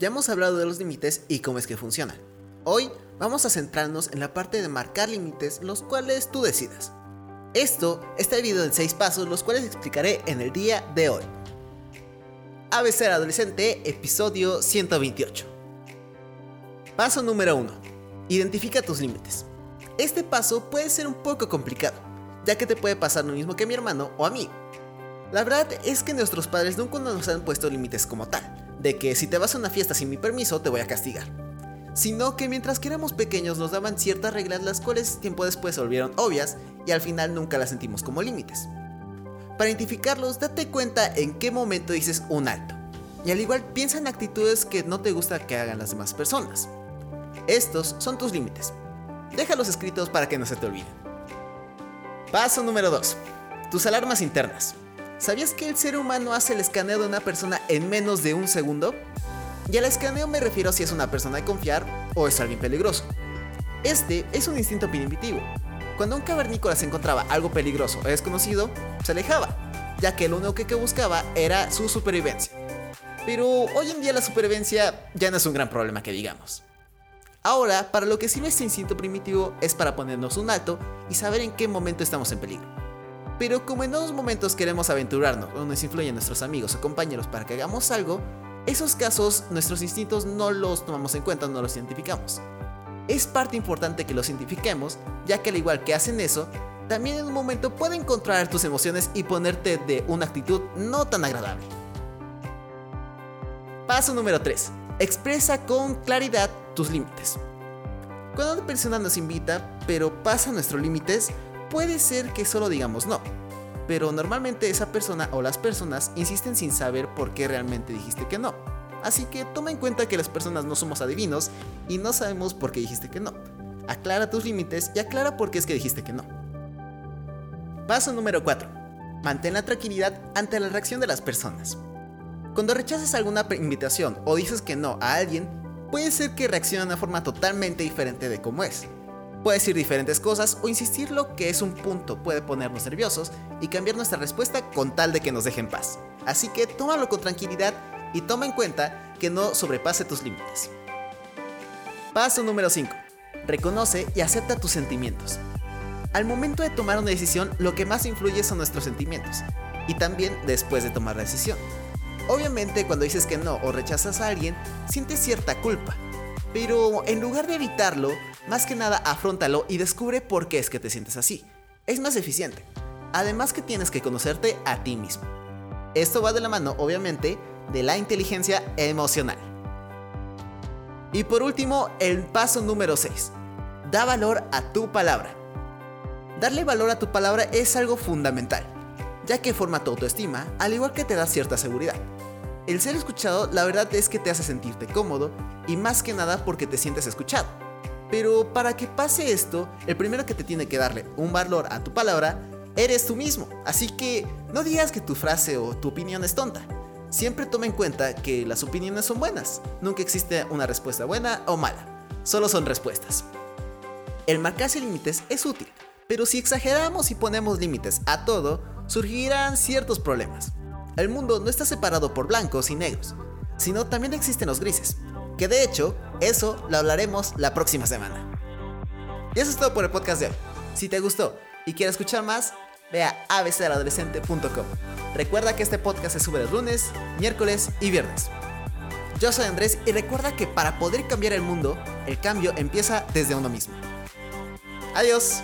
Ya hemos hablado de los límites y cómo es que funcionan. Hoy vamos a centrarnos en la parte de marcar límites los cuales tú decidas. Esto está dividido en 6 pasos los cuales explicaré en el día de hoy. ABC Adolescente, episodio 128. Paso número 1. Identifica tus límites. Este paso puede ser un poco complicado, ya que te puede pasar lo mismo que a mi hermano o a mí. La verdad es que nuestros padres nunca nos han puesto límites como tal, de que si te vas a una fiesta sin mi permiso te voy a castigar. Sino que mientras que éramos pequeños nos daban ciertas reglas las cuales tiempo después se volvieron obvias y al final nunca las sentimos como límites. Para identificarlos, date cuenta en qué momento dices un alto. Y al igual piensa en actitudes que no te gusta que hagan las demás personas. Estos son tus límites. Déjalos escritos para que no se te olviden. Paso número 2. Tus alarmas internas. ¿Sabías que el ser humano hace el escaneo de una persona en menos de un segundo? Y al escaneo me refiero si es una persona de confiar o es alguien peligroso. Este es un instinto primitivo. Cuando un cavernícola se encontraba algo peligroso o desconocido, se alejaba, ya que lo único que buscaba era su supervivencia. Pero hoy en día la supervivencia ya no es un gran problema que digamos. Ahora, para lo que sirve este instinto primitivo es para ponernos un alto y saber en qué momento estamos en peligro. Pero como en unos momentos queremos aventurarnos o nos influyen nuestros amigos o compañeros para que hagamos algo, esos casos nuestros instintos no los tomamos en cuenta, no los identificamos. Es parte importante que los identifiquemos, ya que al igual que hacen eso, también en un momento pueden controlar tus emociones y ponerte de una actitud no tan agradable. Paso número 3. Expresa con claridad tus límites. Cuando una persona nos invita, pero pasa nuestros límites, puede ser que solo digamos no. Pero normalmente esa persona o las personas insisten sin saber por qué realmente dijiste que no. Así que toma en cuenta que las personas no somos adivinos y no sabemos por qué dijiste que no. Aclara tus límites y aclara por qué es que dijiste que no. Paso número 4. Mantén la tranquilidad ante la reacción de las personas. Cuando rechazas alguna invitación o dices que no a alguien, puede ser que reaccione de una forma totalmente diferente de cómo es. Puede decir diferentes cosas o insistir lo que es un punto puede ponernos nerviosos y cambiar nuestra respuesta con tal de que nos deje en paz. Así que tómalo con tranquilidad y toma en cuenta que no sobrepase tus límites. Paso número 5. Reconoce y acepta tus sentimientos. Al momento de tomar una decisión, lo que más influye son nuestros sentimientos, y también después de tomar la decisión. Obviamente cuando dices que no o rechazas a alguien, sientes cierta culpa. Pero en lugar de evitarlo, más que nada afrontalo y descubre por qué es que te sientes así. Es más eficiente. Además que tienes que conocerte a ti mismo. Esto va de la mano, obviamente, de la inteligencia emocional. Y por último, el paso número 6. Da valor a tu palabra. Darle valor a tu palabra es algo fundamental, ya que forma tu autoestima, al igual que te da cierta seguridad. El ser escuchado la verdad es que te hace sentirte cómodo y más que nada porque te sientes escuchado. Pero para que pase esto, el primero que te tiene que darle un valor a tu palabra eres tú mismo. Así que no digas que tu frase o tu opinión es tonta. Siempre toma en cuenta que las opiniones son buenas. Nunca existe una respuesta buena o mala. Solo son respuestas. El marcarse límites es útil, pero si exageramos y ponemos límites a todo, surgirán ciertos problemas. El mundo no está separado por blancos y negros, sino también existen los grises, que de hecho, eso lo hablaremos la próxima semana. Y eso es todo por el podcast de hoy. Si te gustó y quieres escuchar más, ve a abcadolescente.com. Recuerda que este podcast se sube los lunes, miércoles y viernes. Yo soy Andrés y recuerda que para poder cambiar el mundo, el cambio empieza desde uno mismo. Adiós.